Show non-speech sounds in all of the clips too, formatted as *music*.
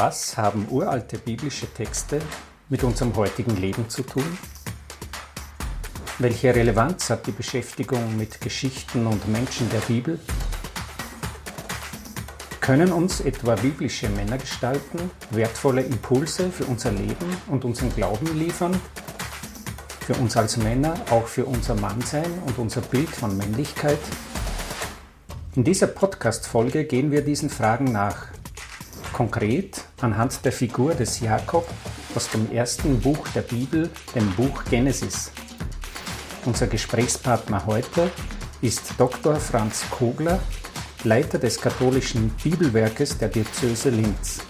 Was haben uralte biblische Texte mit unserem heutigen Leben zu tun? Welche Relevanz hat die Beschäftigung mit Geschichten und Menschen der Bibel? Können uns etwa biblische Männergestalten wertvolle Impulse für unser Leben und unseren Glauben liefern? Für uns als Männer, auch für unser Mannsein und unser Bild von Männlichkeit? In dieser Podcast-Folge gehen wir diesen Fragen nach. Konkret anhand der Figur des Jakob aus dem ersten Buch der Bibel, dem Buch Genesis. Unser Gesprächspartner heute ist Dr. Franz Kogler, Leiter des katholischen Bibelwerkes der Diözese Linz.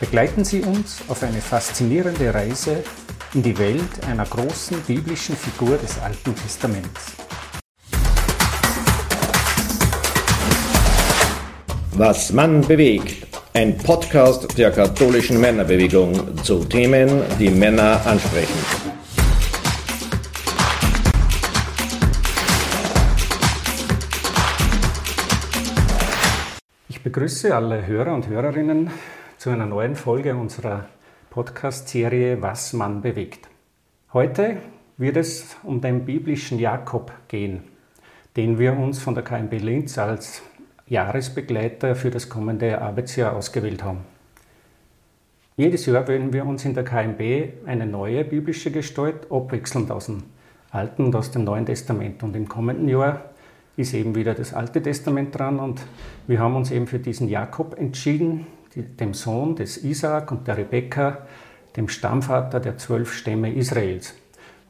Begleiten Sie uns auf eine faszinierende Reise in die Welt einer großen biblischen Figur des Alten Testaments. Was Mann bewegt. Ein Podcast der katholischen Männerbewegung zu Themen, die Männer ansprechen. Ich begrüße alle Hörer und Hörerinnen zu einer neuen Folge unserer Podcast-Serie Was Mann bewegt. Heute wird es um den biblischen Jakob gehen, den wir uns von der KMB Linz als Jahresbegleiter für das kommende Arbeitsjahr ausgewählt haben. Jedes Jahr wählen wir uns in der KMB eine neue biblische Gestalt abwechselnd aus dem Alten und aus dem Neuen Testament. Und im kommenden Jahr ist eben wieder das Alte Testament dran und wir haben uns eben für diesen Jakob entschieden, dem Sohn des Isaak und der Rebekka, dem Stammvater der zwölf Stämme Israels.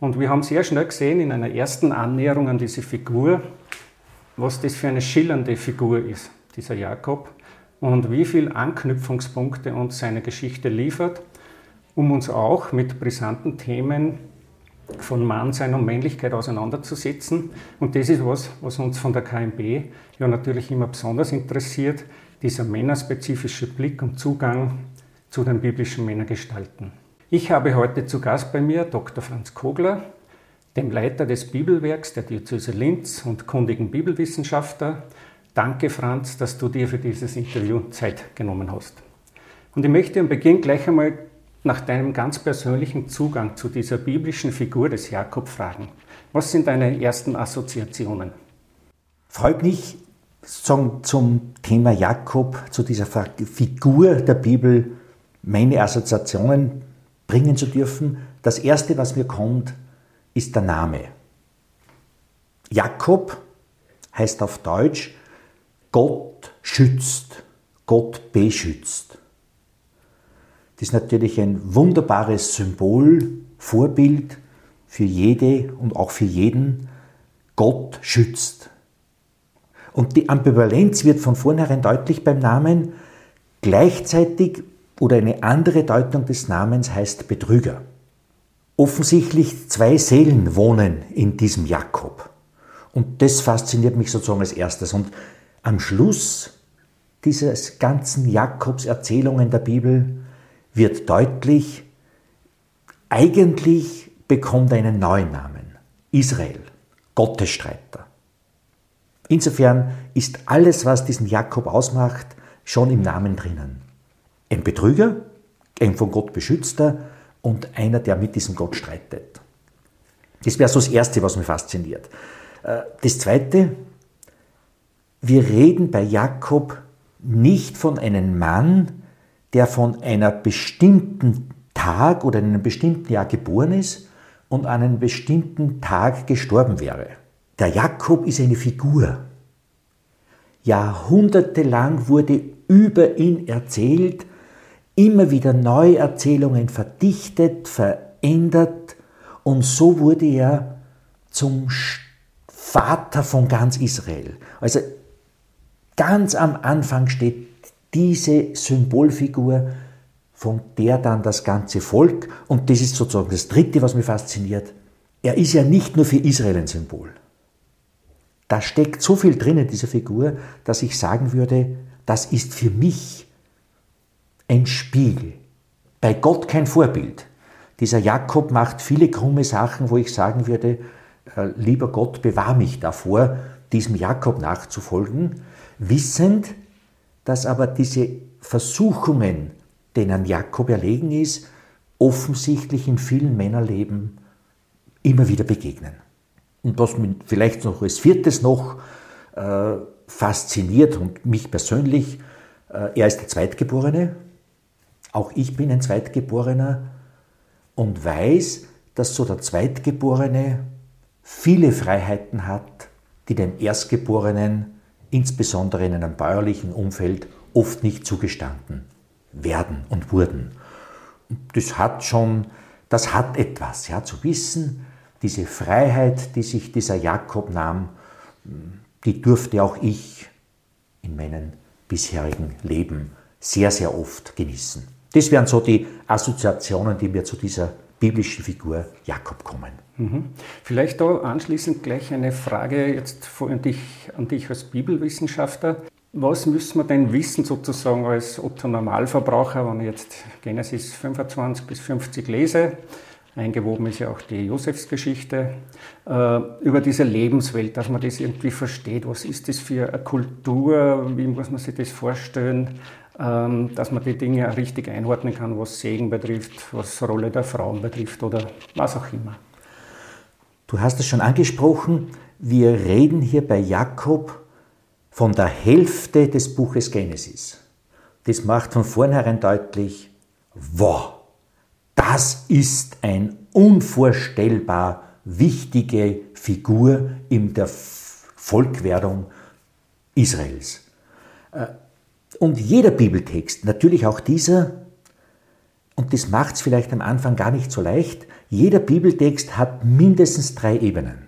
Und wir haben sehr schnell gesehen in einer ersten Annäherung an diese Figur, was das für eine schillernde Figur ist, dieser Jakob, und wie viele Anknüpfungspunkte uns seine Geschichte liefert, um uns auch mit brisanten Themen von Mannsein und Männlichkeit auseinanderzusetzen. Und das ist was, was uns von der KMB ja natürlich immer besonders interessiert, dieser männerspezifische Blick und Zugang zu den biblischen Männergestalten. Ich habe heute zu Gast bei mir Dr. Franz Kogler, dem Leiter des Bibelwerks der Diözese Linz und kundigen Bibelwissenschaftler. Danke, Franz, dass du dir für dieses Interview Zeit genommen hast. Und ich möchte am Beginn gleich einmal nach deinem ganz persönlichen Zugang zu dieser biblischen Figur des Jakob fragen. Was sind deine ersten Assoziationen? Freut mich, zum Thema Jakob, zu dieser Figur der Bibel, meine Assoziationen bringen zu dürfen. Das erste, was mir kommt, ist der Name. Jakob heißt auf Deutsch Gott schützt, Gott beschützt. Das ist natürlich ein wunderbares Symbol, Vorbild für jede und auch für jeden. Gott schützt. Und die Ambivalenz wird von vornherein deutlich beim Namen. Gleichzeitig oder eine andere Deutung des Namens heißt Betrüger. Offensichtlich zwei Seelen wohnen in diesem Jakob. Und das fasziniert mich sozusagen als erstes. Und am Schluss dieses ganzen Jakobs Erzählungen der Bibel wird deutlich, eigentlich bekommt er einen neuen Namen. Israel, Gottesstreiter. Insofern ist alles, was diesen Jakob ausmacht, schon im Namen drinnen. Ein Betrüger, ein von Gott beschützter, und einer, der mit diesem Gott streitet. Das wäre so das Erste, was mich fasziniert. Äh, das Zweite, wir reden bei Jakob nicht von einem Mann, der von einer bestimmten Tag oder einem bestimmten Jahr geboren ist und an einem bestimmten Tag gestorben wäre. Der Jakob ist eine Figur. Jahrhundertelang wurde über ihn erzählt, immer wieder Neuerzählungen verdichtet, verändert und so wurde er zum Vater von ganz Israel. Also ganz am Anfang steht diese Symbolfigur, von der dann das ganze Volk, und das ist sozusagen das Dritte, was mich fasziniert, er ist ja nicht nur für Israel ein Symbol. Da steckt so viel drin in dieser Figur, dass ich sagen würde, das ist für mich ein Spiegel. Bei Gott kein Vorbild. Dieser Jakob macht viele krumme Sachen, wo ich sagen würde, äh, lieber Gott, bewahr mich davor, diesem Jakob nachzufolgen, wissend, dass aber diese Versuchungen, denen Jakob erlegen ist, offensichtlich in vielen Männerleben immer wieder begegnen. Und was mich vielleicht noch als viertes noch äh, fasziniert und mich persönlich, äh, er ist der Zweitgeborene, auch ich bin ein Zweitgeborener und weiß, dass so der Zweitgeborene viele Freiheiten hat, die dem Erstgeborenen, insbesondere in einem bäuerlichen Umfeld, oft nicht zugestanden werden und wurden. Das hat schon, das hat etwas, ja, zu wissen, diese Freiheit, die sich dieser Jakob nahm, die durfte auch ich in meinem bisherigen Leben sehr, sehr oft genießen. Das wären so die Assoziationen, die mir zu dieser biblischen Figur Jakob kommen. Mhm. Vielleicht da anschließend gleich eine Frage jetzt an dich, an dich als Bibelwissenschaftler. Was müssen wir denn wissen sozusagen als Otto Normalverbraucher, wenn ich jetzt Genesis 25 bis 50 lese? Eingewoben ist ja auch die Josefsgeschichte, äh, über diese Lebenswelt, dass man das irgendwie versteht. Was ist das für eine Kultur? Wie muss man sich das vorstellen? Ähm, dass man die Dinge richtig einordnen kann, was Segen betrifft, was Rolle der Frauen betrifft oder was auch immer. Du hast es schon angesprochen, wir reden hier bei Jakob von der Hälfte des Buches Genesis. Das macht von vornherein deutlich, wow, das ist eine unvorstellbar wichtige Figur in der Volkwerdung Israels. Und jeder Bibeltext, natürlich auch dieser, und das macht es vielleicht am Anfang gar nicht so leicht, jeder Bibeltext hat mindestens drei Ebenen.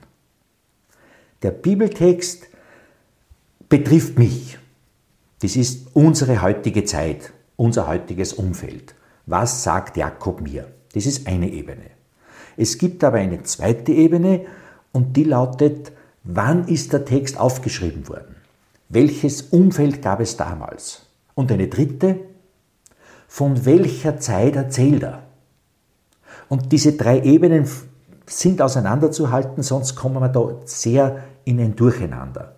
Der Bibeltext betrifft mich. Das ist unsere heutige Zeit, unser heutiges Umfeld. Was sagt Jakob mir? Das ist eine Ebene. Es gibt aber eine zweite Ebene und die lautet, wann ist der Text aufgeschrieben worden? Welches Umfeld gab es damals? Und eine dritte, von welcher Zeit erzählt er? Und diese drei Ebenen sind auseinanderzuhalten, sonst kommen wir da sehr in ein Durcheinander.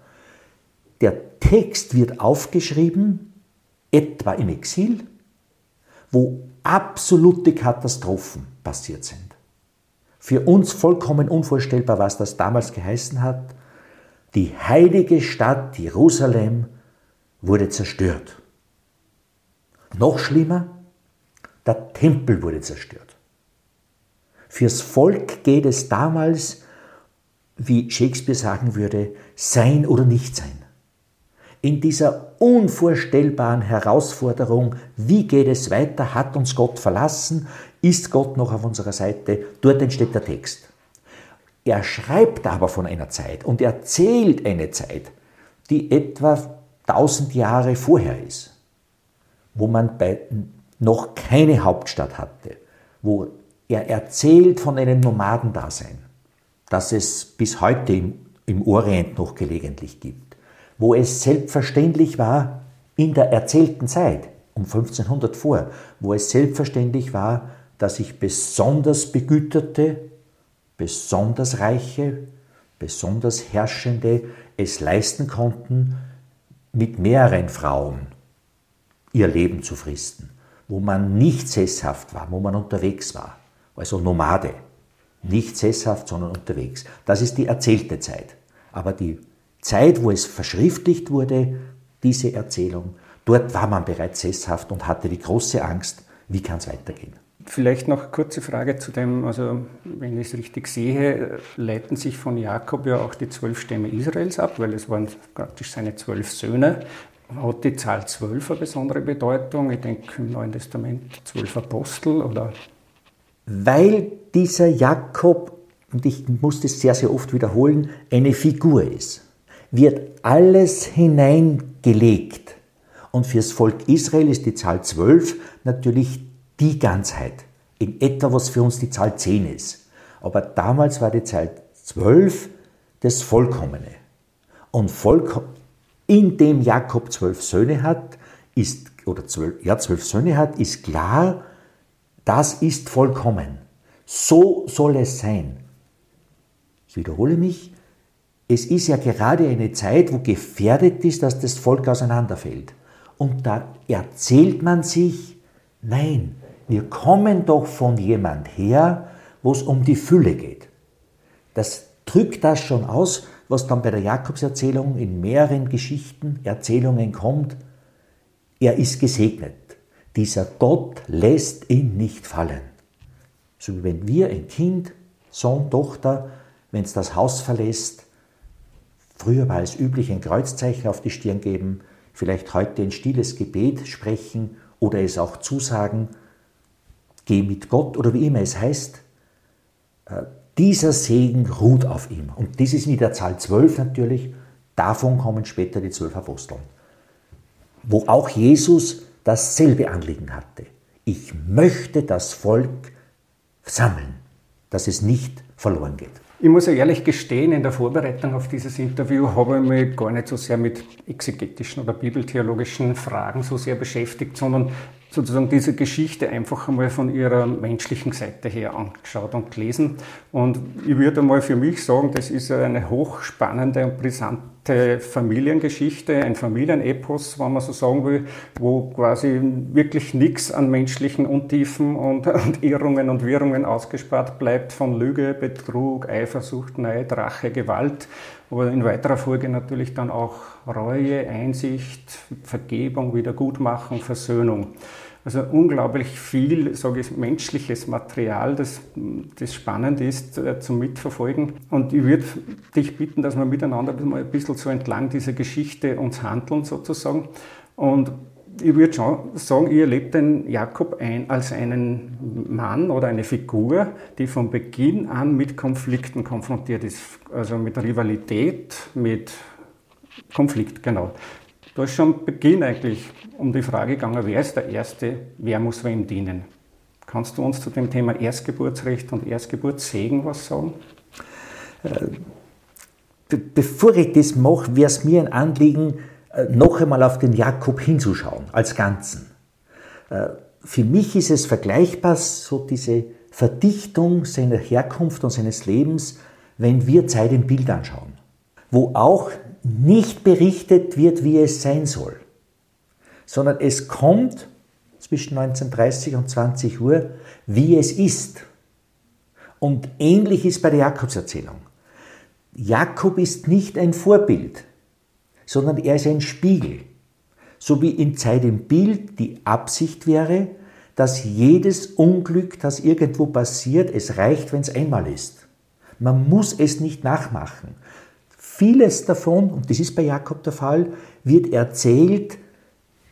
Der Text wird aufgeschrieben, etwa im Exil, wo absolute Katastrophen passiert sind. Für uns vollkommen unvorstellbar, was das damals geheißen hat. Die heilige Stadt Jerusalem wurde zerstört. Noch schlimmer, der Tempel wurde zerstört. Fürs Volk geht es damals, wie Shakespeare sagen würde, sein oder nicht sein in dieser unvorstellbaren Herausforderung, wie geht es weiter, hat uns Gott verlassen, ist Gott noch auf unserer Seite, dort entsteht der Text. Er schreibt aber von einer Zeit und erzählt eine Zeit, die etwa tausend Jahre vorher ist, wo man bei noch keine Hauptstadt hatte, wo er erzählt von einem Nomadendasein, das es bis heute im, im Orient noch gelegentlich gibt wo es selbstverständlich war, in der erzählten Zeit, um 1500 vor, wo es selbstverständlich war, dass sich besonders Begüterte, besonders Reiche, besonders Herrschende es leisten konnten, mit mehreren Frauen ihr Leben zu fristen, wo man nicht sesshaft war, wo man unterwegs war, also Nomade, nicht sesshaft, sondern unterwegs. Das ist die erzählte Zeit. Aber die Zeit, wo es verschriftlicht wurde, diese Erzählung, dort war man bereits sesshaft und hatte die große Angst, wie kann es weitergehen. Vielleicht noch eine kurze Frage zu dem, also wenn ich es richtig sehe, leiten sich von Jakob ja auch die zwölf Stämme Israels ab, weil es waren praktisch seine zwölf Söhne. Hat die Zahl zwölf eine besondere Bedeutung? Ich denke im Neuen Testament zwölf Apostel oder? Weil dieser Jakob, und ich muss das sehr, sehr oft wiederholen, eine Figur ist wird alles hineingelegt. Und fürs Volk Israel ist die Zahl 12 natürlich die Ganzheit. In etwa, was für uns die Zahl 10 ist. Aber damals war die Zahl 12 das Vollkommene. Und vollkom indem Jakob zwölf Söhne hat, ist, oder zwölf, ja, zwölf Söhne hat, ist klar, das ist vollkommen. So soll es sein. Ich wiederhole mich, es ist ja gerade eine Zeit, wo gefährdet ist, dass das Volk auseinanderfällt. und da erzählt man sich, nein, wir kommen doch von jemand her, wo es um die Fülle geht. Das drückt das schon aus, was dann bei der Jakobserzählung in mehreren Geschichten, Erzählungen kommt. Er ist gesegnet. Dieser Gott lässt ihn nicht fallen. So wie wenn wir ein Kind, Sohn, Tochter, wenn es das Haus verlässt, früher war es üblich, ein Kreuzzeichen auf die Stirn geben, vielleicht heute ein stilles Gebet sprechen oder es auch zusagen, geh mit Gott oder wie immer es heißt, äh, dieser Segen ruht auf ihm. Und das ist mit der Zahl 12 natürlich, davon kommen später die zwölf Aposteln, wo auch Jesus dasselbe Anliegen hatte. Ich möchte das Volk sammeln, dass es nicht verloren geht. Ich muss ja ehrlich gestehen, in der Vorbereitung auf dieses Interview habe ich mich gar nicht so sehr mit exegetischen oder bibeltheologischen Fragen so sehr beschäftigt, sondern sozusagen diese Geschichte einfach einmal von ihrer menschlichen Seite her angeschaut und gelesen. Und ich würde einmal für mich sagen, das ist eine hochspannende und brisante Familiengeschichte, ein Familienepos, wenn man so sagen will, wo quasi wirklich nichts an menschlichen Untiefen und, *laughs* und Irrungen und Wirrungen ausgespart bleibt von Lüge, Betrug, Eifersucht, Neid, Rache, Gewalt aber in weiterer Folge natürlich dann auch Reue, Einsicht, Vergebung, Wiedergutmachung, Versöhnung. Also unglaublich viel, sage ich, menschliches Material, das, das spannend ist äh, zum Mitverfolgen. Und ich würde dich bitten, dass wir miteinander mal ein bisschen so entlang dieser Geschichte uns handeln sozusagen. Und ich würde schon sagen, ihr erlebt den Jakob ein, als einen Mann oder eine Figur, die von Beginn an mit Konflikten konfrontiert ist. Also mit Rivalität, mit Konflikt, genau. Da ist schon Beginn eigentlich um die Frage gegangen, wer ist der Erste, wer muss wem dienen. Kannst du uns zu dem Thema Erstgeburtsrecht und Erstgeburtssegen was sagen? Äh, bevor ich das mache, wäre es mir ein Anliegen, äh, noch einmal auf den Jakob hinzuschauen, als Ganzen. Äh, für mich ist es vergleichbar, so diese Verdichtung seiner Herkunft und seines Lebens, wenn wir Zeit im Bild anschauen, wo auch nicht berichtet wird, wie es sein soll, sondern es kommt zwischen 19.30 und 20 Uhr, wie es ist. Und ähnlich ist bei der Jakobserzählung. Jakob ist nicht ein Vorbild, sondern er ist ein Spiegel. So wie in Zeit im Bild die Absicht wäre, dass jedes Unglück, das irgendwo passiert, es reicht, wenn es einmal ist. Man muss es nicht nachmachen. Vieles davon, und das ist bei Jakob der Fall, wird erzählt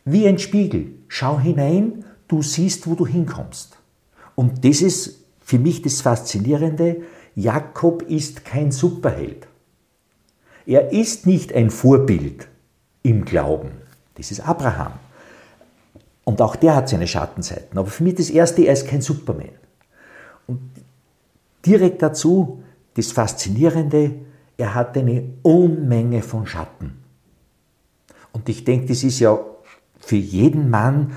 wie ein Spiegel. Schau hinein, du siehst, wo du hinkommst. Und das ist für mich das Faszinierende. Jakob ist kein Superheld. Er ist nicht ein Vorbild im Glauben. Das ist Abraham. Und auch der hat seine Schattenseiten. Aber für mich das Erste, er ist kein Superman. Und direkt dazu das Faszinierende, er hat eine Unmenge von Schatten. Und ich denke, das ist ja für jeden Mann,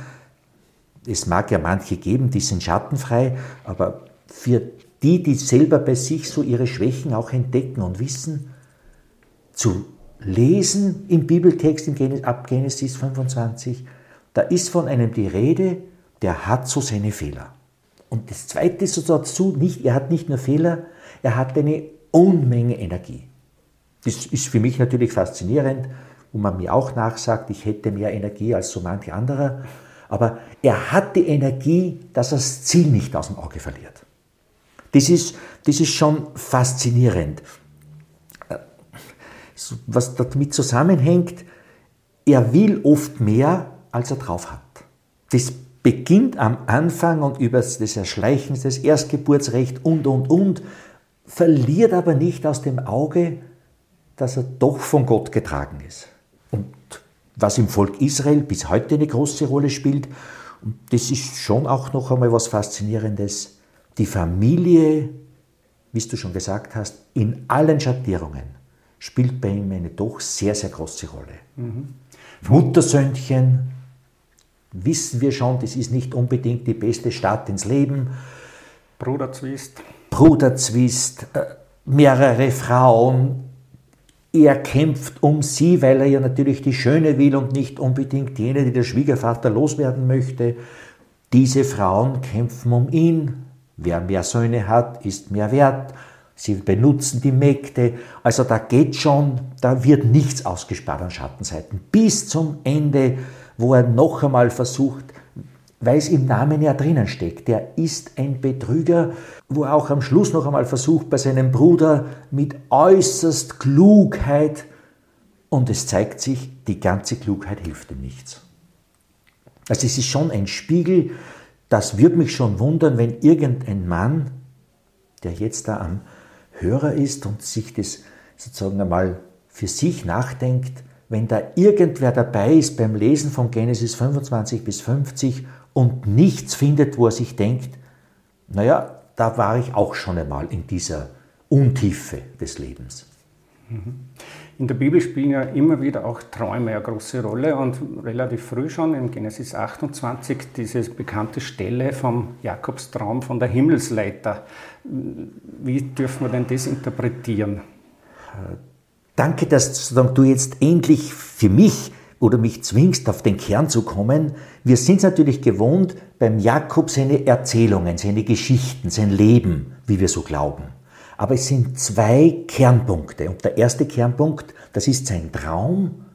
es mag ja manche geben, die sind schattenfrei, aber für die, die selber bei sich so ihre Schwächen auch entdecken und wissen, zu lesen im Bibeltext in ab Genesis 25, da ist von einem die Rede, der hat so seine Fehler. Und das Zweite ist so dazu, nicht, er hat nicht nur Fehler, er hat eine Unmenge Energie. Das ist für mich natürlich faszinierend, wo man mir auch nachsagt, ich hätte mehr Energie als so manche andere. Aber er hat die Energie, dass er das Ziel nicht aus dem Auge verliert. Das ist, das ist schon faszinierend. Was damit zusammenhängt, er will oft mehr, als er drauf hat. Das beginnt am Anfang und über das Erschleichen des Erstgeburtsrecht und, und, und, verliert aber nicht aus dem Auge, dass er doch von Gott getragen ist. Und was im Volk Israel bis heute eine große Rolle spielt, und das ist schon auch noch einmal was Faszinierendes, die Familie, wie du schon gesagt hast, in allen Schattierungen spielt bei ihm eine doch sehr, sehr große Rolle. Mhm. Muttersöhnchen, wissen wir schon, das ist nicht unbedingt die beste Start ins Leben. Bruderzwist. Bruderzwist, äh, mehrere Frauen, Er kämpft um sie, weil er ja natürlich die Schöne will und nicht unbedingt jene, die der Schwiegervater loswerden möchte. Diese Frauen kämpfen um ihn. Wer mehr Söhne hat, ist mehr wert. Sie benutzen die Mägde. Also da geht schon, da wird nichts ausgespart an Schattenseiten. Bis zum Ende, wo er noch einmal versucht, weil es im Namen ja drinnen steckt. Der ist ein Betrüger, wo er auch am Schluss noch einmal versucht, bei seinem Bruder mit äußerst Klugheit, und es zeigt sich, die ganze Klugheit hilft ihm nichts. Also es ist schon ein Spiegel, das würde mich schon wundern, wenn irgendein Mann, der jetzt da am Hörer ist und sich das sozusagen einmal für sich nachdenkt, wenn da irgendwer dabei ist beim Lesen von Genesis 25 bis 50 und nichts findet, wo er sich denkt, naja, da war ich auch schon einmal in dieser Untiefe des Lebens. In der Bibel spielen ja immer wieder auch Träume eine große Rolle und relativ früh schon in Genesis 28 diese bekannte Stelle vom Jakobstraum von der Himmelsleiter. Wie dürfen wir denn das interpretieren? Danke, dass du jetzt endlich für mich oder mich zwingst, auf den Kern zu kommen. Wir sind es natürlich gewohnt, beim Jakob seine Erzählungen, seine Geschichten, sein Leben, wie wir so glauben. Aber es sind zwei Kernpunkte. Und der erste Kernpunkt, das ist sein Traum.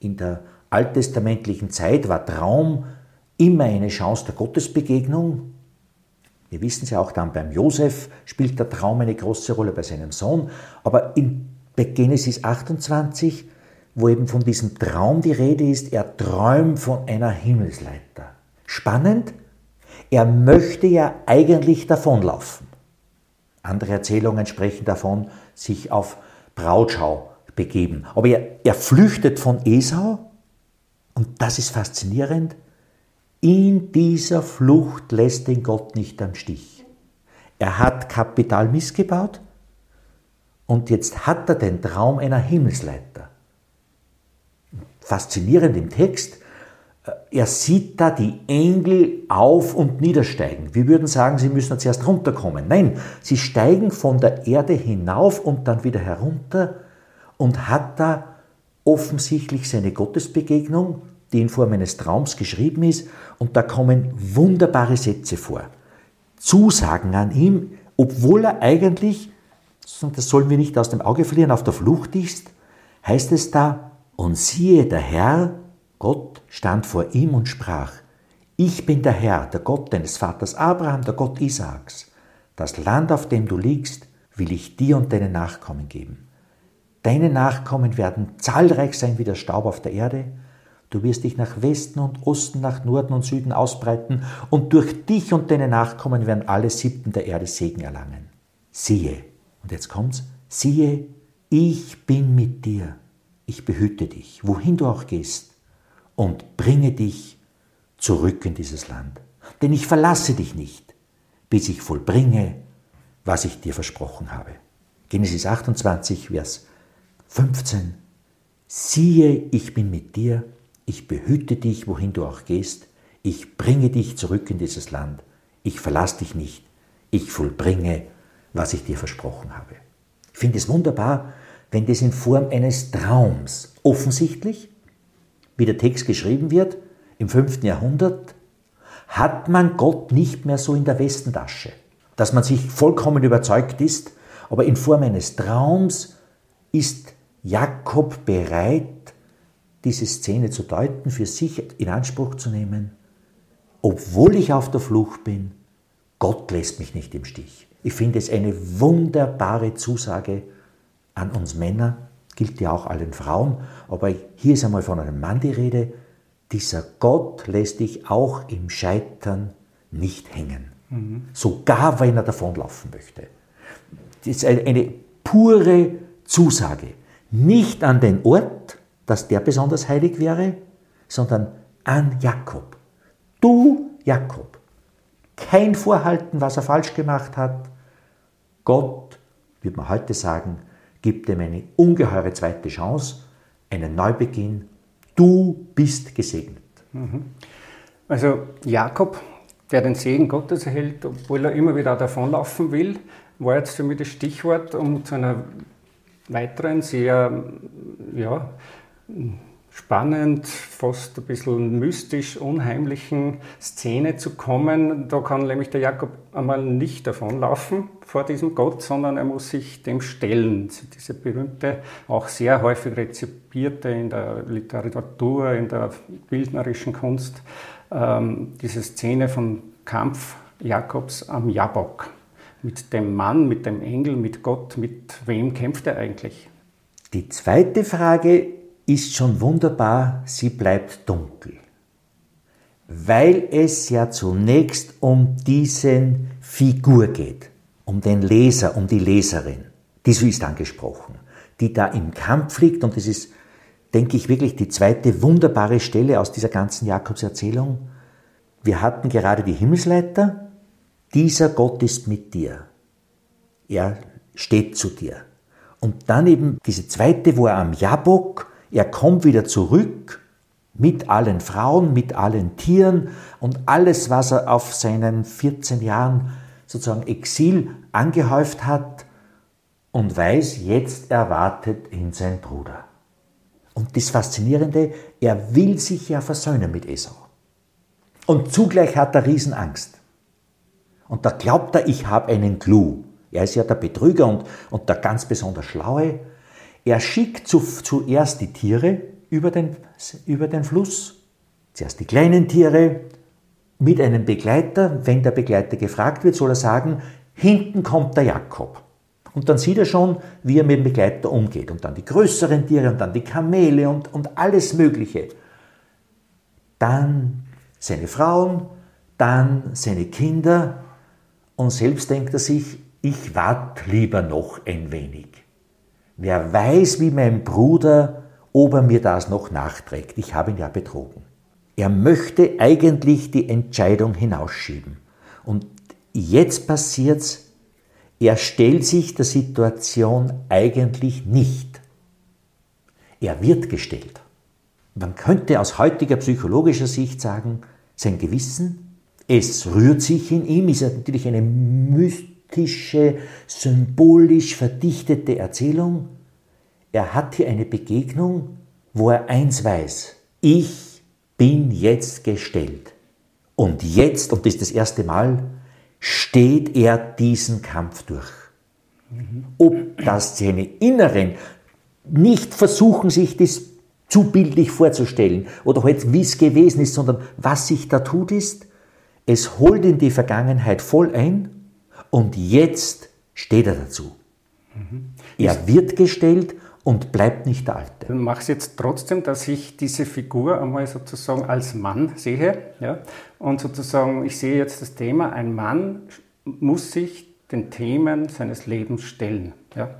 In der alttestamentlichen Zeit war Traum immer eine Chance der Gottesbegegnung. Wir wissen es ja auch dann beim Josef spielt der Traum eine große Rolle bei seinem Sohn. Aber in Genesis 28 wo eben von diesem Traum die Rede ist, er träumt von einer Himmelsleiter. Spannend, er möchte ja eigentlich davonlaufen. Andere Erzählungen sprechen davon, sich auf Brautschau begeben. Aber er, er flüchtet von Esau und das ist faszinierend. In dieser Flucht lässt ihn Gott nicht am Stich. Er hat Kapital missgebaut und jetzt hat er den Traum einer Himmelsleiter faszinierend im Text. Äh, er sieht da die Engel auf und niedersteigen. Wir würden sagen, sie müssen zuerst runterkommen. Nein, sie steigen von der Erde hinauf und dann wieder herunter und hat da offensichtlich seine Gottesbegegnung, die in Form eines Traums geschrieben ist. Und da kommen wunderbare Sätze vor. Zusagen an ihm, obwohl er eigentlich, das sollen wir nicht aus dem Auge verlieren, auf der Flucht ist, heißt es da, und siehe, der Herr, Gott, stand vor ihm und sprach, ich bin der Herr, der Gott deines Vaters Abraham, der Gott Isaaks. Das Land, auf dem du liegst, will ich dir und deinen Nachkommen geben. Deine Nachkommen werden zahlreich sein wie der Staub auf der Erde. Du wirst dich nach Westen und Osten, nach Norden und Süden ausbreiten, und durch dich und deine Nachkommen werden alle Siebten der Erde Segen erlangen. Siehe, und jetzt kommt's, siehe, ich bin mit dir ich behüte dich, wohin du auch gehst, und bringe dich zurück in dieses Land. Denn ich verlasse dich nicht, bis ich vollbringe, was ich dir versprochen habe. Genesis 28, Vers 15. Siehe, ich bin mit dir, ich behüte dich, wohin du auch gehst, ich bringe dich zurück in dieses Land, ich verlasse dich nicht, ich vollbringe, was ich dir versprochen habe. Ich finde es wunderbar, wenn das in Form eines Traums offensichtlich, wie der Text geschrieben wird, im 5. Jahrhundert, hat man Gott nicht mehr so in der Westentasche, dass man sich vollkommen überzeugt ist, aber in Form eines Traums ist Jakob bereit, diese Szene zu deuten, für sich in Anspruch zu nehmen, obwohl ich auf der Flucht bin, Gott lässt mich nicht im Stich. Ich finde es eine wunderbare Zusage an uns Männer, gilt ja auch allen Frauen, aber hier ist einmal von einem Mann die Rede, dieser Gott lässt dich auch im Scheitern nicht hängen. Mhm. Sogar wenn er davonlaufen möchte. Das ist eine, pure Zusage. Nicht an den Ort, dass der besonders heilig wäre, sondern an Jakob. Du, Jakob. Kein Vorhalten, was er falsch gemacht hat. Gott, würde man heute sagen, gibt ihm eine ungeheure zweite Chance, einen Neubeginn. Du bist gesegnet. Mhm. Also Jakob, der den Segen Gottes erhält, obwohl er immer wieder davonlaufen will, war jetzt für mich das Stichwort, um zu einer weiteren sehr ja, spannend, fast ein bisschen mystisch, unheimlichen Szene zu kommen. Da kann nämlich der Jakob einmal nicht davonlaufen vor diesem Gott, sondern er muss sich dem stellen. Diese berühmte, auch sehr häufig rezipierte in der Literatur, in der bildnerischen Kunst, ähm, diese Szene vom Kampf Jakobs am Jabok. Mit dem Mann, mit dem Engel, mit Gott, mit wem kämpft er eigentlich? Die zweite Frage ist schon wunderbar, sie bleibt dunkel. Weil es ja zunächst um diesen Figur geht, um den Leser, um die Leserin, die so ist angesprochen, die da im Kampf liegt und das ist, denke ich, wirklich die zweite wunderbare Stelle aus dieser ganzen Jakobserzählung. Wir hatten gerade die Himmelsleiter, dieser Gott ist mit dir. Er steht zu dir. Und dann eben diese zweite, wo er am Jabok er kommt wieder zurück mit allen Frauen, mit allen Tieren und alles, was er auf seinen 14 Jahren sozusagen Exil angehäuft hat und weiß, jetzt erwartet ihn sein Bruder. Und das Faszinierende, er will sich ja versöhnen mit Esau. Und zugleich hat er Riesenangst. Und da glaubt er, ich habe einen Clou. Er ist ja der Betrüger und, und der ganz besonders Schlaue. Er schickt zu, zuerst die Tiere über den, über den Fluss, zuerst die kleinen Tiere mit einem Begleiter. Wenn der Begleiter gefragt wird, soll er sagen, hinten kommt der Jakob. Und dann sieht er schon, wie er mit dem Begleiter umgeht. Und dann die größeren Tiere und dann die Kamele und, und alles Mögliche. Dann seine Frauen, dann seine Kinder. Und selbst denkt er sich, ich warte lieber noch ein wenig. Wer weiß, wie mein Bruder, ob er mir das noch nachträgt. Ich habe ihn ja betrogen. Er möchte eigentlich die Entscheidung hinausschieben. Und jetzt passiert's, er stellt sich der Situation eigentlich nicht. Er wird gestellt. Man könnte aus heutiger psychologischer Sicht sagen, sein Gewissen, es rührt sich in ihm, ist natürlich eine mystische, symbolisch verdichtete Erzählung. Er hat hier eine Begegnung, wo er eins weiß. Ich bin jetzt gestellt. Und jetzt, und das ist das erste Mal, steht er diesen Kampf durch. Ob das seine Inneren nicht versuchen, sich das zu bildlich vorzustellen oder halt wie es gewesen ist, sondern was sich da tut ist, es holt in die Vergangenheit voll ein und jetzt steht er dazu. Mhm. Er wird gestellt und bleibt nicht der Alte. Dann mache ich jetzt trotzdem, dass ich diese Figur einmal sozusagen als Mann sehe. Ja? Und sozusagen, ich sehe jetzt das Thema, ein Mann muss sich den Themen seines Lebens stellen. Ja?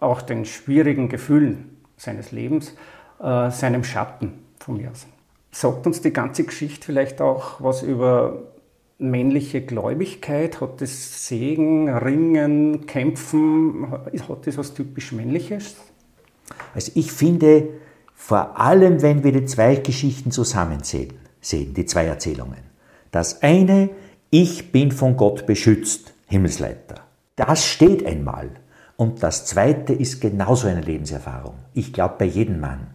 Auch den schwierigen Gefühlen seines Lebens, äh, seinem Schatten von mir aus. Sagt uns die ganze Geschichte vielleicht auch was über männliche Gläubigkeit? Hat das Segen, Ringen, Kämpfen, hat das was typisch Männliches? Also ich finde, vor allem wenn wir die zwei Geschichten zusammen sehen, sehen, die zwei Erzählungen. Das eine, ich bin von Gott beschützt, Himmelsleiter. Das steht einmal. Und das zweite ist genauso eine Lebenserfahrung. Ich glaube bei jedem Mann.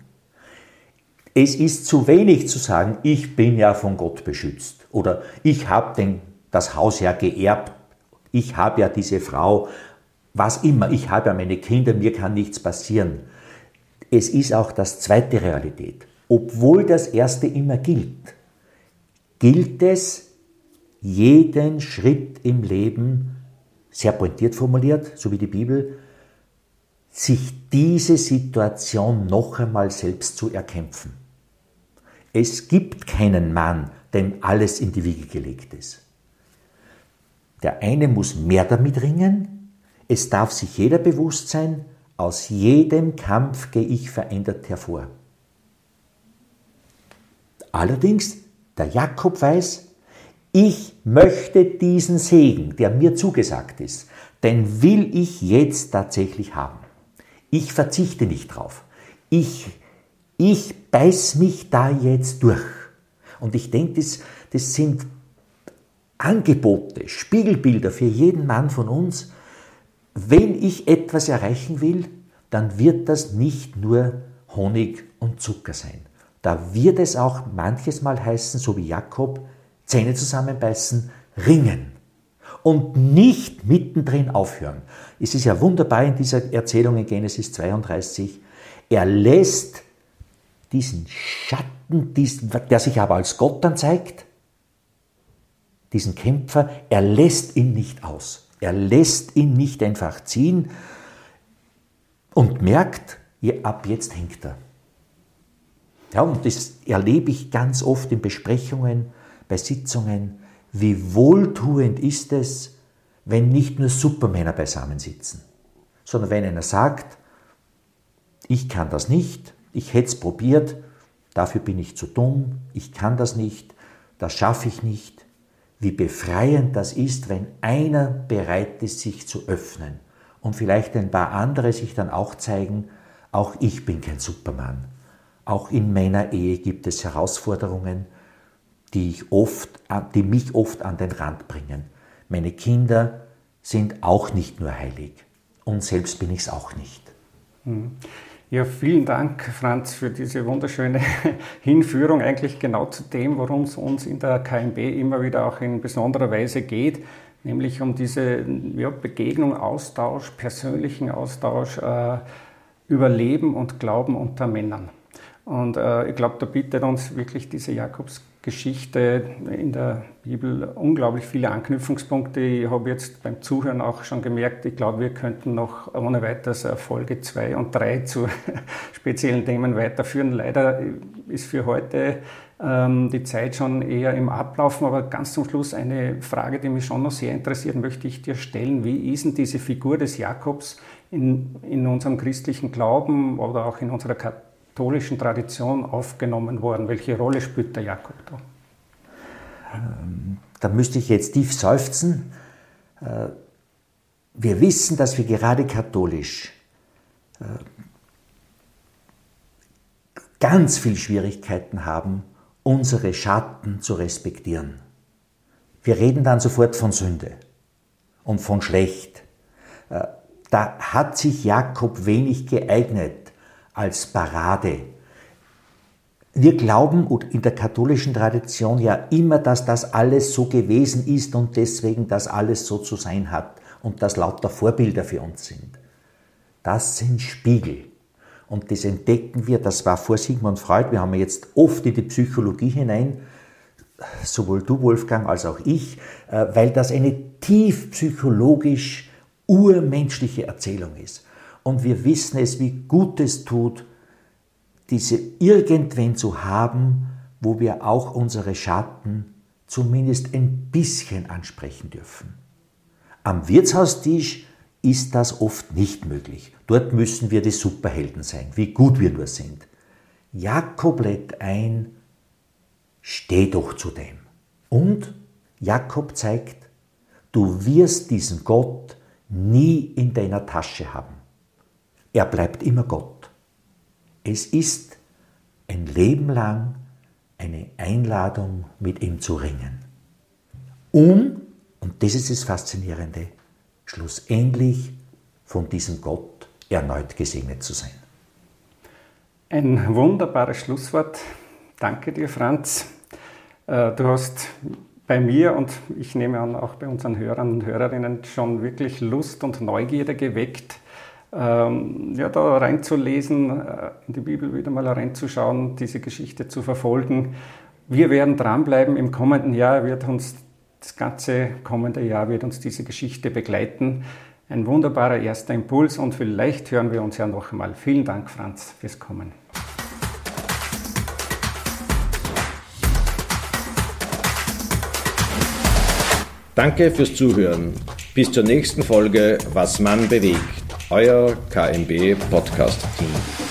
Es ist zu wenig zu sagen, ich bin ja von Gott beschützt oder ich habe das Haus ja geerbt, ich habe ja diese Frau, was immer, ich habe ja meine Kinder, mir kann nichts passieren. Es ist auch das zweite Realität. Obwohl das erste immer gilt, gilt es, jeden Schritt im Leben, sehr pointiert formuliert, so wie die Bibel, sich diese Situation noch einmal selbst zu erkämpfen. Es gibt keinen Mann, dem alles in die Wiege gelegt ist. Der eine muss mehr damit ringen, es darf sich jeder bewusst sein, aus jedem Kampf gehe ich verändert hervor. Allerdings, der Jakob weiß, ich möchte diesen Segen, der mir zugesagt ist, den will ich jetzt tatsächlich haben. Ich verzichte nicht drauf. Ich ich beiß mich da jetzt durch. Und ich denke, das, das sind Angebote, Spiegelbilder für jeden Mann von uns. Wenn ich etwas erreichen will, dann wird das nicht nur Honig und Zucker sein. Da wird es auch manches Mal heißen, so wie Jakob, Zähne zusammenbeißen, ringen und nicht mittendrin aufhören. Es ist ja wunderbar in dieser Erzählung in Genesis 32, er lässt diesen Schatten, diesen, der sich aber als Gott dann zeigt, diesen Kämpfer, er lässt ihn nicht aus. Er lässt ihn nicht einfach ziehen und merkt, ab jetzt hängt er. Ja, und das erlebe ich ganz oft in Besprechungen, bei Sitzungen. Wie wohltuend ist es, wenn nicht nur Supermänner beisammensitzen, sondern wenn einer sagt, ich kann das nicht, ich hätte es probiert, dafür bin ich zu dumm, ich kann das nicht, das schaffe ich nicht. Wie befreiend das ist, wenn einer bereit ist, sich zu öffnen und vielleicht ein paar andere sich dann auch zeigen, auch ich bin kein Superman. Auch in meiner Ehe gibt es Herausforderungen, die, ich oft, die mich oft an den Rand bringen. Meine Kinder sind auch nicht nur heilig und selbst bin ich es auch nicht. Ja, vielen Dank, Franz, für diese wunderschöne *laughs* Hinführung eigentlich genau zu dem, worum es uns in der KMB immer wieder auch in besonderer Weise geht, nämlich um diese ja, Begegnung, Austausch, persönlichen Austausch äh, über Leben und Glauben unter Männern. Und äh, ich glaube, da bietet uns wirklich diese Jakobs Geschichte in der Bibel unglaublich viele Anknüpfungspunkte. Ich habe jetzt beim Zuhören auch schon gemerkt, ich glaube, wir könnten noch ohne weiteres Folge 2 und 3 zu *laughs* speziellen Themen weiterführen. Leider ist für heute ähm, die Zeit schon eher im Ablaufen, aber ganz zum Schluss eine Frage, die mich schon noch sehr interessiert, möchte ich dir stellen. Wie ist denn diese Figur des Jakobs in, in unserem christlichen Glauben oder auch in unserer katholischen Tradition aufgenommen worden? Welche Rolle spielt der Jakob da? Ähm, da müsste ich jetzt tief seufzen. Äh, wir wissen, dass wir gerade katholisch äh, ganz viel Schwierigkeiten haben, unsere Schatten zu respektieren. Wir reden dann sofort von Sünde und von schlecht. Äh, da hat sich Jakob wenig geeignet als Parade. Wir glauben in der katholischen Tradition ja immer, dass das alles so gewesen ist und deswegen das alles so zu sein hat und dass lauter Vorbilder für uns sind. Das sind Spiegel. Und das entdecken wir, das war vor Sigmund Freud, wir haben jetzt oft in die Psychologie hinein, sowohl du Wolfgang als auch ich, äh, weil das eine tief psychologisch urmenschliche Erzählung ist. Und wir wissen es, wie gut es tut, diese irgendwen zu haben, wo wir auch unsere Schatten zumindest ein bisschen ansprechen dürfen. Am Wirtshaustisch ist das oft nicht möglich. Dort müssen wir die Superhelden sein, wie gut wir nur sind. Jakob lädt ein, steh doch zu dem. Und Jakob zeigt, du wirst diesen Gott nie in deiner Tasche haben. Er bleibt immer Gott. Es ist ein Leben lang eine Einladung, mit ihm zu ringen. Um, und das ist das Faszinierende, schlussendlich von diesem Gott erneut gesegnet zu sein. Ein wunderbares Schlusswort. Danke dir, Franz. Äh, du hast bei mir und ich nehme an auch bei unseren Hörern und Hörerinnen schon wirklich Lust und Neugierde geweckt, ähm, ja, da reinzulesen, äh, in die Bibel wieder mal reinzuschauen, diese Geschichte zu verfolgen. Wir werden dranbleiben. Im kommenden Jahr wird uns das ganze kommende Jahr wird uns diese Geschichte begleiten. Ein wunderbarer erster Impuls und vielleicht hören wir uns ja noch einmal. Vielen Dank, Franz, fürs Kommen. Danke fürs Zuhören. Bis zur nächsten Folge Was man bewegt euer KMB Podcast Team.